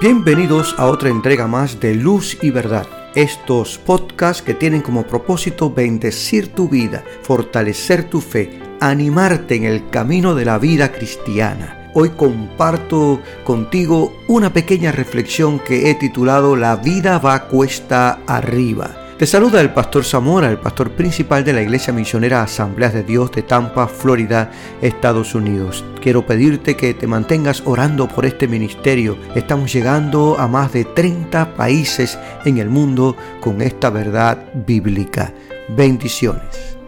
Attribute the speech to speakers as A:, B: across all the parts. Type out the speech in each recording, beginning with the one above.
A: Bienvenidos a otra entrega más de Luz y Verdad. Estos podcasts que tienen como propósito bendecir tu vida, fortalecer tu fe, animarte en el camino de la vida cristiana. Hoy comparto contigo una pequeña reflexión que he titulado La vida va cuesta arriba. Te saluda el pastor Zamora, el pastor principal de la Iglesia Misionera Asambleas de Dios de Tampa, Florida, Estados Unidos. Quiero pedirte que te mantengas orando por este ministerio. Estamos llegando a más de 30 países en el mundo con esta verdad bíblica. Bendiciones.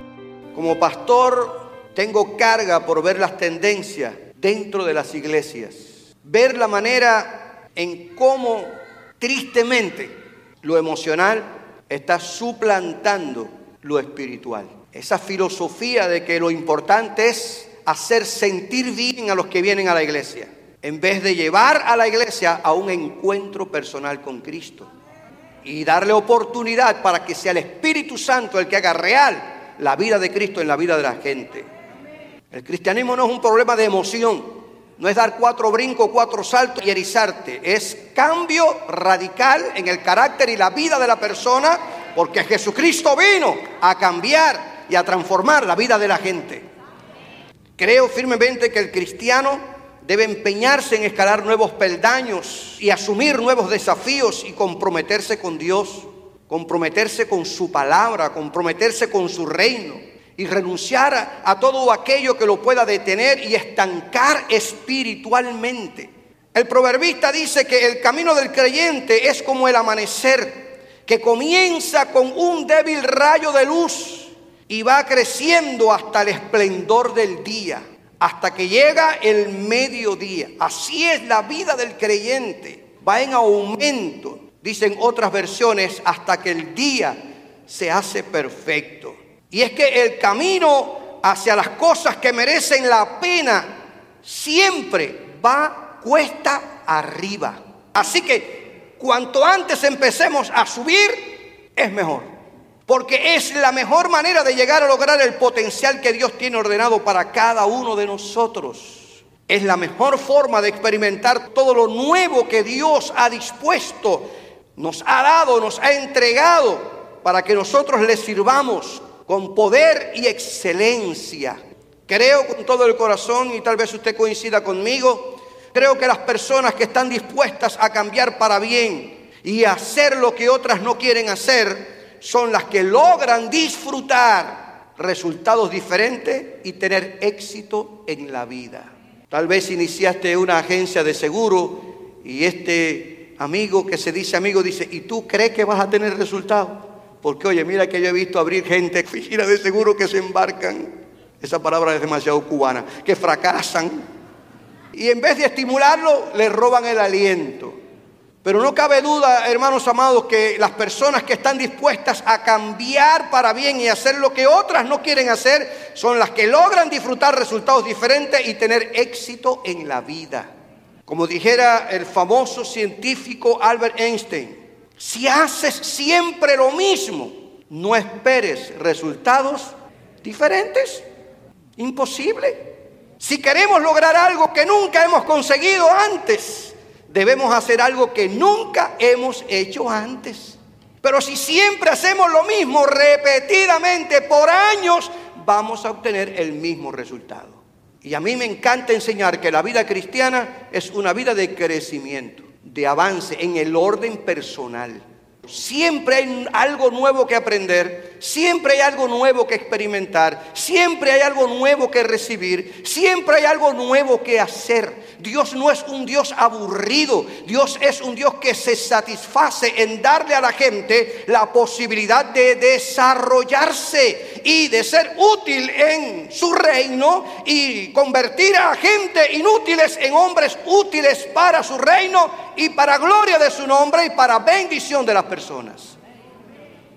B: Como pastor tengo carga por ver las tendencias dentro de las iglesias. Ver la manera en cómo tristemente lo emocional está suplantando lo espiritual. Esa filosofía de que lo importante es hacer sentir bien a los que vienen a la iglesia, en vez de llevar a la iglesia a un encuentro personal con Cristo y darle oportunidad para que sea el Espíritu Santo el que haga real la vida de Cristo en la vida de la gente. El cristianismo no es un problema de emoción, no es dar cuatro brincos, cuatro saltos y erizarte. Es cambio radical en el carácter y la vida de la persona porque Jesucristo vino a cambiar y a transformar la vida de la gente. Creo firmemente que el cristiano debe empeñarse en escalar nuevos peldaños y asumir nuevos desafíos y comprometerse con Dios, comprometerse con su palabra, comprometerse con su reino y renunciar a, todo aquello que lo pueda detener y estancar espiritualmente. El proverbista dice que el camino del creyente es como el amanecer, que comienza con un débil rayo de luz y va creciendo hasta el esplendor del día, hasta que llega el mediodía. Así es la vida del creyente, va en aumento, dicen otras versiones, hasta que el día se hace perfecto. Y es que el camino hacia las cosas que merecen la pena siempre va cuesta arriba. Así que cuanto antes empecemos a subir, es mejor. Porque es la mejor manera de llegar a lograr el potencial que Dios tiene ordenado para cada uno de nosotros. Es la mejor forma de experimentar todo lo nuevo que Dios ha dispuesto, nos ha dado, nos ha entregado para que nosotros le sirvamos con poder y excelencia. Creo con todo el corazón, y tal vez usted coincida conmigo, creo que las personas que están dispuestas a cambiar para bien y hacer lo que otras no quieren hacer, son las que logran disfrutar resultados diferentes y tener éxito en la vida. Tal vez iniciaste una agencia de seguro y este amigo que se dice amigo dice, ¿y tú crees que vas a tener resultados? Porque oye, mira que yo he visto abrir gente, oficina de seguro que se embarcan, esa palabra es demasiado cubana, que fracasan. Y en vez de estimularlo, le roban el aliento. Pero no cabe duda, hermanos amados, que las personas que están dispuestas a cambiar para bien y hacer lo que otras no quieren hacer, son las que logran disfrutar resultados diferentes y tener éxito en la vida. Como dijera el famoso científico Albert Einstein, si haces siempre lo mismo, no esperes resultados diferentes. Imposible. Si queremos lograr algo que nunca hemos conseguido antes, debemos hacer algo que nunca hemos hecho antes. Pero si siempre hacemos lo mismo repetidamente por años, vamos a obtener el mismo resultado. Y a mí me encanta enseñar que la vida cristiana es una vida de crecimiento de avance en el orden personal. Siempre hay algo nuevo que aprender, siempre hay algo nuevo que experimentar, siempre hay algo nuevo que recibir, siempre hay algo nuevo que hacer. Dios no es un Dios aburrido, Dios es un Dios que se satisface en darle a la gente la posibilidad de desarrollarse y de ser útil en su reino y convertir a gente inútiles en hombres útiles para su reino y para gloria de su nombre y para bendición de las personas.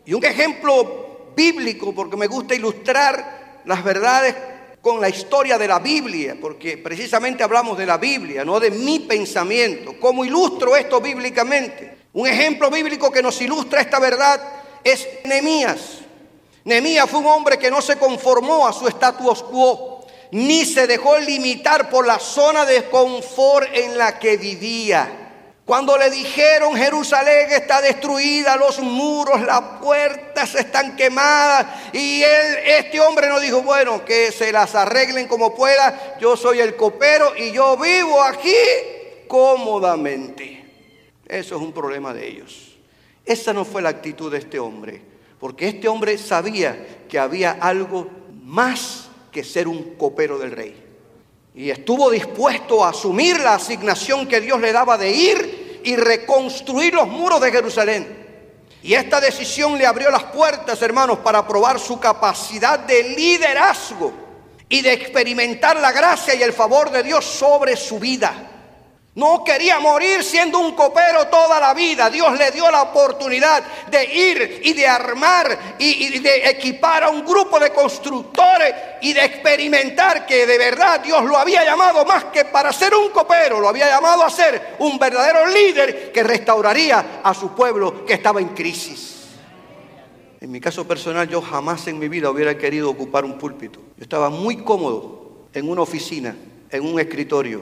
B: Y un ejemplo bíblico, porque me gusta ilustrar las verdades con la historia de la Biblia, porque precisamente hablamos de la Biblia, no de mi pensamiento. ¿Cómo ilustro esto bíblicamente? Un ejemplo bíblico que nos ilustra esta verdad es Nehemías. Nehemías fue un hombre que no se conformó a su status quo, ni se dejó limitar por la zona de confort en la que vivía. Cuando le dijeron Jerusalén está destruida, los muros, las puertas están quemadas. Y él, este hombre no dijo, bueno, que se las arreglen como pueda. Yo soy el copero y yo vivo aquí cómodamente. Eso es un problema de ellos. Esa no fue la actitud de este hombre. Porque este hombre sabía que había algo más que ser un copero del rey. Y estuvo dispuesto a asumir la asignación que Dios le daba de ir y reconstruir los muros de Jerusalén. Y esta decisión le abrió las puertas, hermanos, para probar su capacidad de liderazgo y de experimentar la gracia y el favor de Dios sobre su vida. No quería morir siendo un copero toda la vida. Dios le dio la oportunidad de ir y de armar y, de equipar a un grupo de constructores y de experimentar que de verdad Dios lo había llamado más que para ser un copero, lo había llamado a ser un verdadero líder que restauraría a su pueblo que estaba en crisis. En mi caso personal, yo jamás en mi vida hubiera querido ocupar un púlpito. Yo estaba muy cómodo en una oficina, en un escritorio,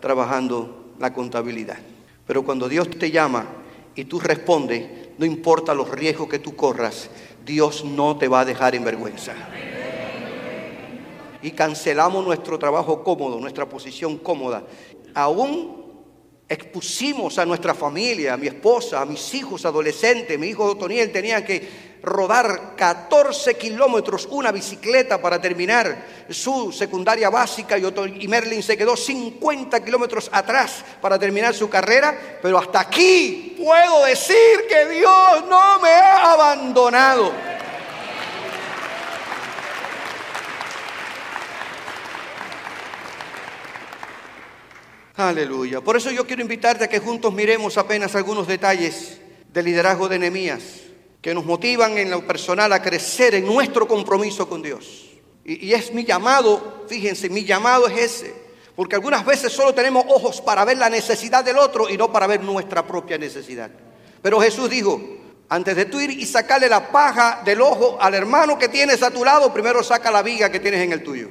B: trabajando la contabilidad. Pero cuando Dios te llama y tú respondes, no importa los riesgos que tú corras, Dios no te va a dejar en vergüenza. Y cancelamos nuestro trabajo cómodo, nuestra posición cómoda. Aún expusimos a nuestra familia, a mi esposa, a mis hijos adolescentes. Mi hijo Otoniel tenía que rodar 14 kilómetros una bicicleta para terminar su secundaria básica y, Merlin se quedó 50 kilómetros atrás para terminar su carrera, pero hasta aquí puedo decir que Dios no me ha abandonado. Aleluya. Por eso yo quiero invitarte a que juntos miremos apenas algunos detalles del liderazgo de Nehemías que nos motivan en lo personal a crecer en nuestro compromiso con Dios. Y, es mi llamado, fíjense, mi llamado es ese. Porque algunas veces solo tenemos ojos para ver la necesidad del otro y no para ver nuestra propia necesidad. Pero Jesús dijo, antes de tú ir y sacarle la paja del ojo al hermano que tienes a tu lado, primero saca la viga que tienes en el tuyo.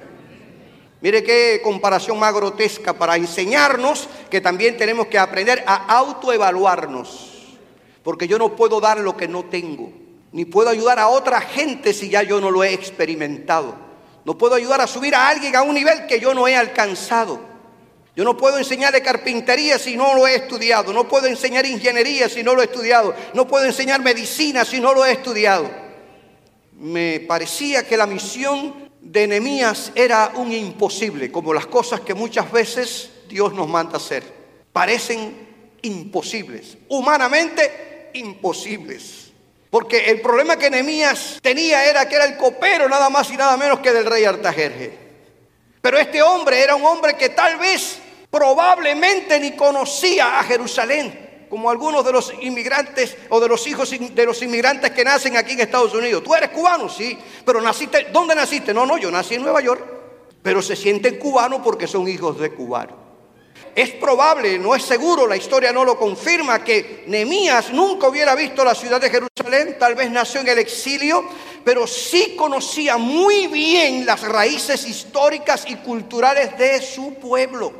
B: Mire qué comparación más grotesca para enseñarnos que también tenemos que aprender a autoevaluarnos. Porque yo no puedo dar lo que no tengo. Ni puedo ayudar a otra gente si ya yo no lo he experimentado. No puedo ayudar a subir a alguien a un nivel que yo no he alcanzado. Yo no puedo enseñar carpintería si no lo he estudiado. No puedo enseñar ingeniería si no lo he estudiado. No puedo enseñar medicina si no lo he estudiado. Me parecía que la misión de Nehemías era un imposible, como las cosas que muchas veces Dios nos manda hacer. Parecen imposibles. Humanamente imposibles. Porque el problema que Nehemías tenía era que era el copero nada más y nada menos que del rey Artajerje. Pero este hombre era un hombre que tal vez probablemente ni conocía a Jerusalén, como algunos de los inmigrantes o de los hijos de los inmigrantes que nacen aquí en Estados Unidos. Tú eres cubano, sí, pero naciste, ¿dónde naciste? No, no, yo nací en Nueva York, pero se sienten cubanos porque son hijos de cubanos. Es probable, no es seguro, la historia no lo confirma, que Nemías nunca hubiera visto la ciudad de Jerusalén, tal vez nació en el exilio, pero sí conocía muy bien las raíces históricas y culturales de su pueblo.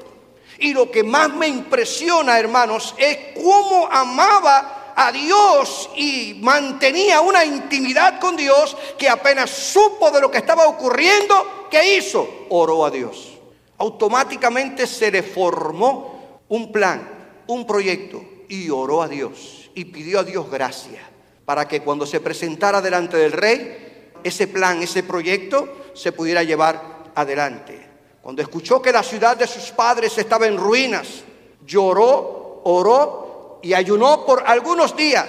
B: Y lo que más me impresiona, hermanos, es cómo amaba a Dios y mantenía una intimidad con Dios que apenas supo de lo que estaba ocurriendo, ¿qué hizo? Oró a Dios automáticamente se le formó un plan, un proyecto y oró a Dios y pidió a Dios gracia para que cuando se presentara delante del rey, ese plan, ese proyecto se pudiera llevar adelante. Cuando escuchó que la ciudad de sus padres estaba en ruinas, lloró, oró y ayunó por algunos días.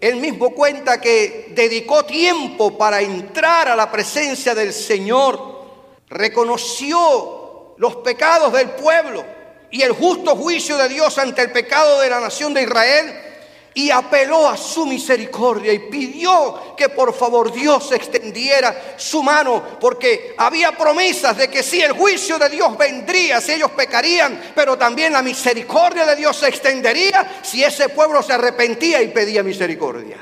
B: Él mismo cuenta que dedicó tiempo para entrar a la presencia del Señor, reconoció los pecados del pueblo y el justo juicio de Dios ante el pecado de la nación de Israel y apeló a su misericordia y pidió que por favor Dios extendiera su mano porque había promesas de que si el juicio de Dios vendría, si ellos pecarían, pero también la misericordia de Dios se extendería si ese pueblo se arrepentía y pedía misericordia.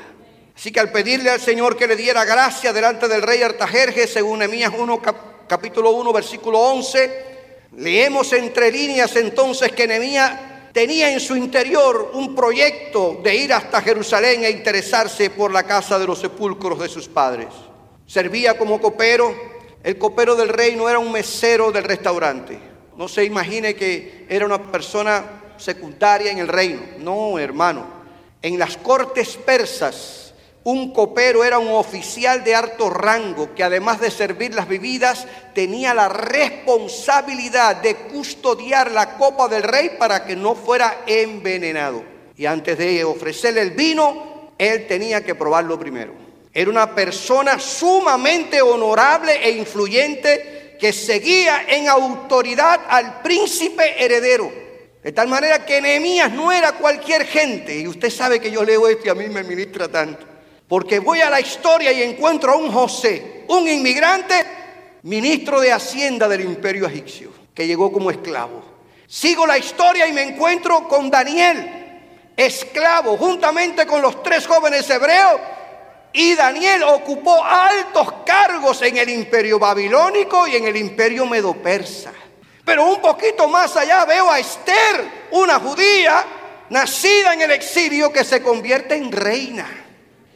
B: Así que al pedirle al Señor que le diera gracia delante del rey Artajerjes, según Emías 1, capítulo 1, versículo 11, Leemos entre líneas entonces que Nehemías tenía en su interior un proyecto de ir hasta Jerusalén e interesarse por la casa de los sepulcros de sus padres. Servía como copero. El copero del rey no era un mesero del restaurante. No se imagine que era una persona secundaria en el reino. No, hermano. En las cortes persas un copero era un oficial de alto rango que además de servir las bebidas tenía la responsabilidad de custodiar la copa del rey para que no fuera envenenado. Y antes de ofrecerle el vino, él tenía que probarlo primero. Era una persona sumamente honorable e influyente que seguía en autoridad al príncipe heredero. De tal manera que Nehemías no era cualquier gente. Y usted sabe que yo leo esto y a mí me ministra tanto. Porque voy a la historia y encuentro a un José, un inmigrante, ministro de Hacienda del imperio egipcio, que llegó como esclavo. Sigo la historia y me encuentro con Daniel, esclavo, juntamente con los tres jóvenes hebreos. Y Daniel ocupó altos cargos en el imperio babilónico y en el imperio medo-persa. Pero un poquito más allá veo a Esther, una judía nacida en el exilio que se convierte en reina.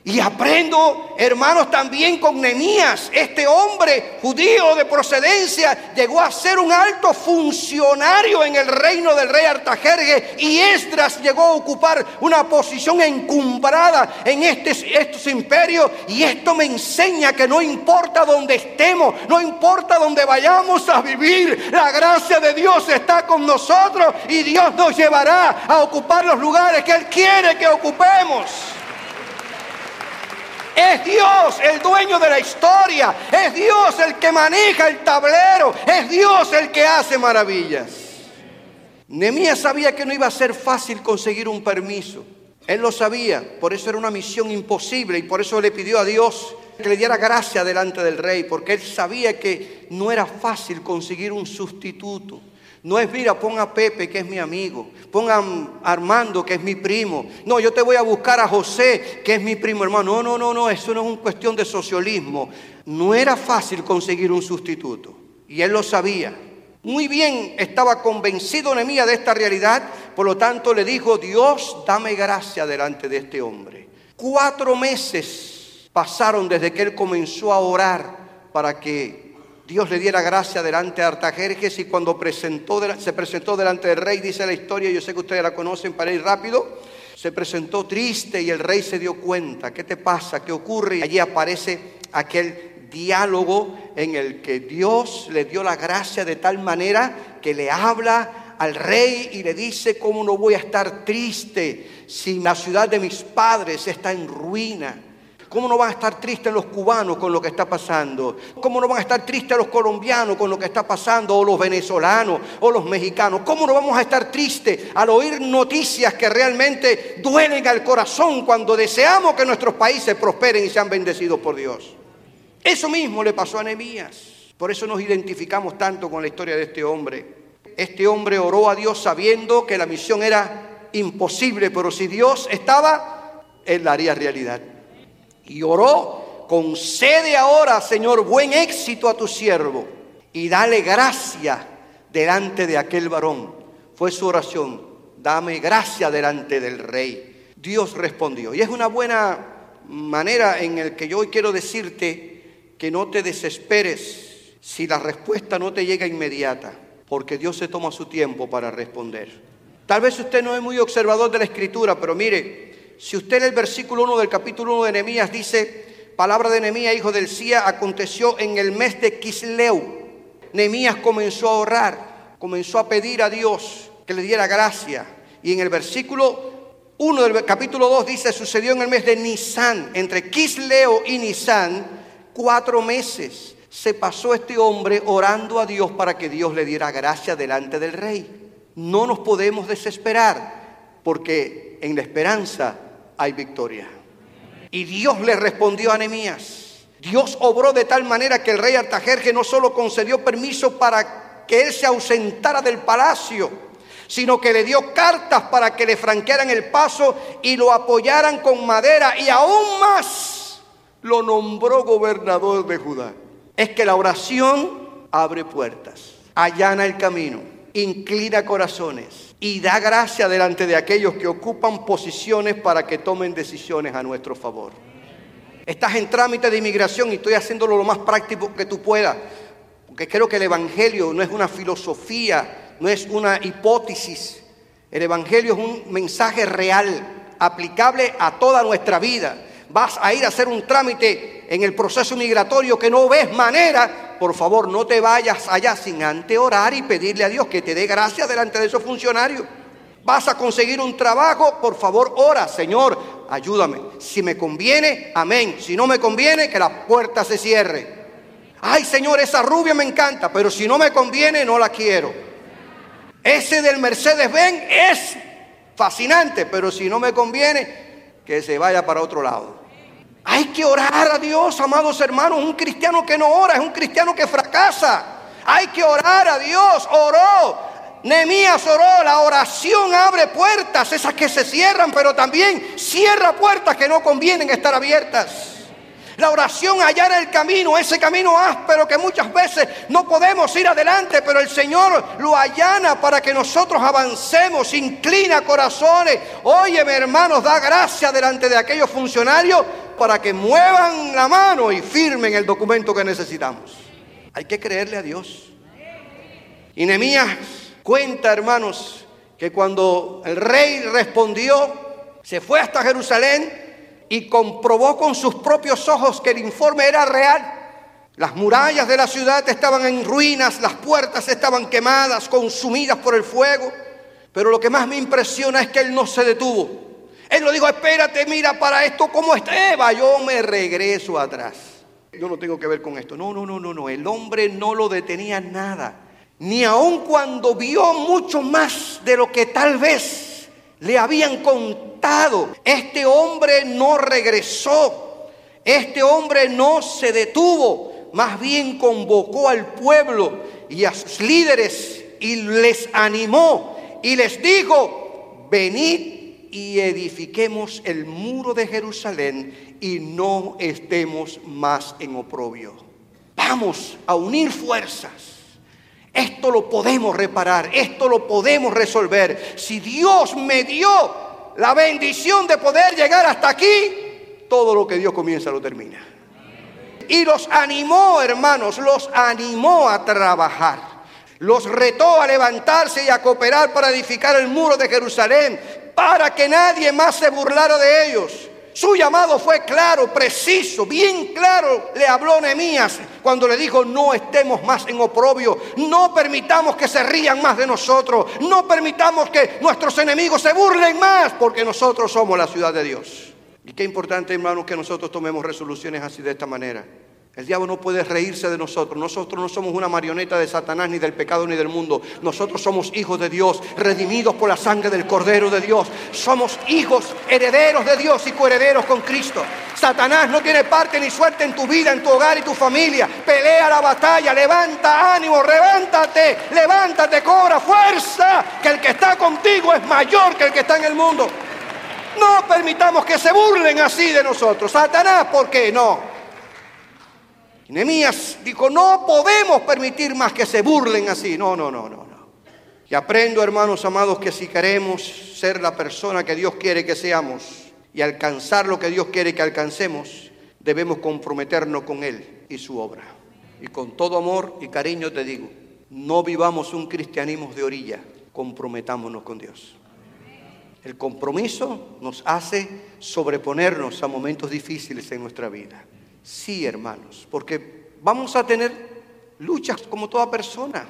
B: Y aprendo, hermanos, también con Nemías. Este hombre judío de procedencia llegó a ser un alto funcionario en el reino del rey Artajerje. Y Esdras llegó a ocupar una posición encumbrada en este, estos imperios. Y esto me enseña que no importa dónde estemos, no importa dónde vayamos a vivir, la gracia de Dios está con nosotros y Dios nos llevará a ocupar los lugares que Él quiere que ocupemos. Es Dios el dueño de la historia. Es Dios el que maneja el tablero. Es Dios el que hace maravillas. Nemías sabía que no iba a ser fácil conseguir un permiso. Él lo sabía, por eso era una misión imposible y por eso le pidió a Dios que le diera gracia delante del rey, porque él sabía que no era fácil conseguir un sustituto. No es, mira, ponga a Pepe, que es mi amigo. Ponga a Armando, que es mi primo. No, yo te voy a buscar a José, que es mi primo hermano. No, no, no, no, eso no es una cuestión de socialismo. No era fácil conseguir un sustituto. Y él lo sabía. Muy bien estaba convencido Nehemías de esta realidad. Por lo tanto, le dijo, Dios, dame gracia delante de este hombre. Cuatro meses pasaron desde que él comenzó a orar para que Dios le diera gracia delante de Artajerjes y cuando presentó, se presentó delante del rey, dice la historia, yo sé que ustedes la conocen para ir rápido, se presentó triste y el rey se dio cuenta, ¿qué te pasa? ¿Qué ocurre? Y allí aparece aquel diálogo en el que Dios le dio la gracia de tal manera que le habla al rey y le dice, ¿cómo no voy a estar triste si la ciudad de mis padres está en ruina? ¿Cómo no van a estar tristes los cubanos con lo que está pasando? ¿Cómo no van a estar tristes los colombianos con lo que está pasando? O los venezolanos o los mexicanos. ¿Cómo no vamos a estar tristes al oír noticias que realmente duelen al corazón cuando deseamos que nuestros países prosperen y sean bendecidos por Dios? Eso mismo le pasó a Nehemías. Por eso nos identificamos tanto con la historia de este hombre. Este hombre oró a Dios sabiendo que la misión era imposible, pero si Dios estaba, Él la haría realidad. Y oró, concede ahora, Señor, buen éxito a tu siervo y dale gracia delante de aquel varón. Fue su oración, dame gracia delante del rey. Dios respondió. Y es una buena manera en el que yo hoy quiero decirte que no te desesperes si la respuesta no te llega inmediata, porque Dios se toma su tiempo para responder. Tal vez usted no es muy observador de la escritura, pero mire, si usted lee el versículo 1 del capítulo 1 de Nehemías, dice, palabra de Nehemías, hijo del Cia, aconteció en el mes de Kisleu. Nehemías comenzó a orar, comenzó a pedir a Dios que le diera gracia. Y en el versículo 1 del capítulo 2 dice, sucedió en el mes de Nisan, entre Kisleo y Nisan, cuatro meses. Se pasó este hombre orando a Dios para que Dios le diera gracia delante del rey. No nos podemos desesperar, porque en la esperanza hay victoria. Y Dios le respondió a Nehemías. Dios obró de tal manera que el rey Artajerje no solo concedió permiso para que él se ausentara del palacio, sino que le dio cartas para que le franquearan el paso y lo apoyaran con madera y aún más lo nombró gobernador de Judá. Es que la oración abre puertas, allana el camino, inclina corazones y da gracia delante de aquellos que ocupan posiciones para que tomen decisiones a nuestro favor. Estás en trámite de inmigración y estoy haciéndolo lo más práctico que tú puedas, porque creo que el Evangelio no es una filosofía, no es una hipótesis. El Evangelio es un mensaje real, aplicable a toda nuestra vida. Vas a ir a hacer un trámite en el proceso migratorio que no ves manera, por favor, no te vayas allá sin antes orar y pedirle a Dios que te dé gracia delante de esos funcionarios. Vas a conseguir un trabajo, por favor, ora, Señor, ayúdame. Si me conviene, amén. Si no me conviene, que la puerta se cierre. Ay, Señor, esa rubia me encanta, pero si no me conviene, no la quiero. Ese del Mercedes-Benz es fascinante, pero si no me conviene, que se vaya para otro lado. Hay que orar a Dios, amados hermanos. Un cristiano que no ora es un cristiano que fracasa. Hay que orar a Dios. Oró. Nehemías oró. La oración abre puertas, esas que se cierran, pero también cierra puertas que no convienen estar abiertas. La oración hallar el camino, ese camino áspero que muchas veces no podemos ir adelante, pero el Señor lo allana para que nosotros avancemos, inclina corazones. Oye, mi hermanos, da gracia delante de aquellos funcionarios para que muevan la mano y firmen el documento que necesitamos. Hay que creerle a Dios. Y Nehemías cuenta, hermanos, que cuando el rey respondió, se fue hasta Jerusalén y comprobó con sus propios ojos que el informe era real. Las murallas de la ciudad estaban en ruinas, las puertas estaban quemadas, consumidas por el fuego. Pero lo que más me impresiona es que él no se detuvo. Él no dijo, espérate, mira para esto cómo está. Eva, yo me regreso atrás. Yo no tengo que ver con esto. No, no, no, no, no. El hombre no lo detenía nada. Ni aun cuando vio mucho más de lo que tal vez le habían contado. Este hombre no regresó. Este hombre no se detuvo. Más bien convocó al pueblo y a sus líderes y les animó y les dijo, venid y edifiquemos el muro de Jerusalén y no estemos más en oprobio. Vamos a unir fuerzas. Esto lo podemos reparar, esto lo podemos resolver. Si Dios me dio la bendición de poder llegar hasta aquí, todo lo que Dios comienza lo termina. Y los animó, hermanos, los animó a trabajar. Los retó a levantarse y a cooperar para edificar el muro de Jerusalén para que nadie más se burlara de ellos. Su llamado fue claro, preciso, bien claro. Le habló Nehemías cuando le dijo, no estemos más en oprobio, no permitamos que se rían más de nosotros, no permitamos que nuestros enemigos se burlen más, porque nosotros somos la ciudad de Dios. Y qué importante, hermanos, que nosotros tomemos resoluciones así de esta manera. El diablo no puede reírse de nosotros. Nosotros no somos una marioneta de Satanás, ni del pecado, ni del mundo. Nosotros somos hijos de Dios, redimidos por la sangre del Cordero de Dios. Somos hijos, herederos de Dios y coherederos con Cristo. Satanás no tiene parte ni suerte en tu vida, en tu hogar y tu familia. Pelea la batalla, levanta ánimo, levántate, levántate, cobra fuerza, que el que está contigo es mayor que el que está en el mundo. No permitamos que se burlen así de nosotros. Satanás, ¿por qué no? Nehemías dijo, no podemos permitir más que se burlen así. No, no, no, no, no. Y aprendo, hermanos amados, que si queremos ser la persona que Dios quiere que seamos y alcanzar lo que Dios quiere que alcancemos, debemos comprometernos con Él y su obra. Y con todo amor y cariño te digo, no vivamos un cristianismo de orilla, comprometámonos con Dios. El compromiso nos hace sobreponernos a momentos difíciles en nuestra vida. Sí, hermanos, porque vamos a tener luchas como toda persona.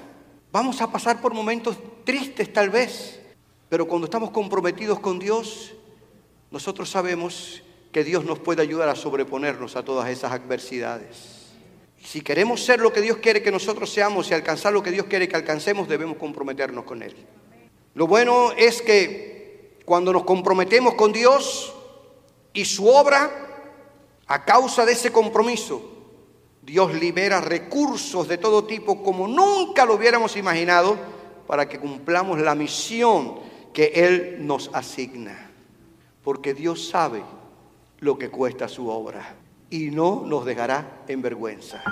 B: Vamos a pasar por momentos tristes tal vez, pero cuando estamos comprometidos con Dios, nosotros sabemos que Dios nos puede ayudar a sobreponernos a todas esas adversidades. Si queremos ser lo que Dios quiere que nosotros seamos y alcanzar lo que Dios quiere que alcancemos, debemos comprometernos con Él. Lo bueno es que cuando nos comprometemos con Dios y su obra, a causa de ese compromiso, Dios libera recursos de todo tipo como nunca lo hubiéramos imaginado para que cumplamos la misión que Él nos asigna. Porque Dios sabe lo que cuesta su obra y no nos dejará en vergüenza.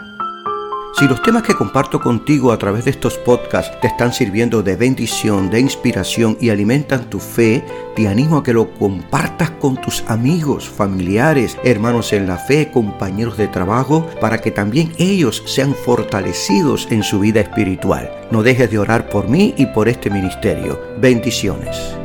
A: Si los temas que comparto contigo a través de estos podcasts te están sirviendo de bendición, de inspiración y alimentan tu fe, te animo a que lo compartas con tus amigos, familiares, hermanos en la fe, compañeros de trabajo, para que también ellos sean fortalecidos en su vida espiritual. No dejes de orar por mí y por este ministerio. Bendiciones.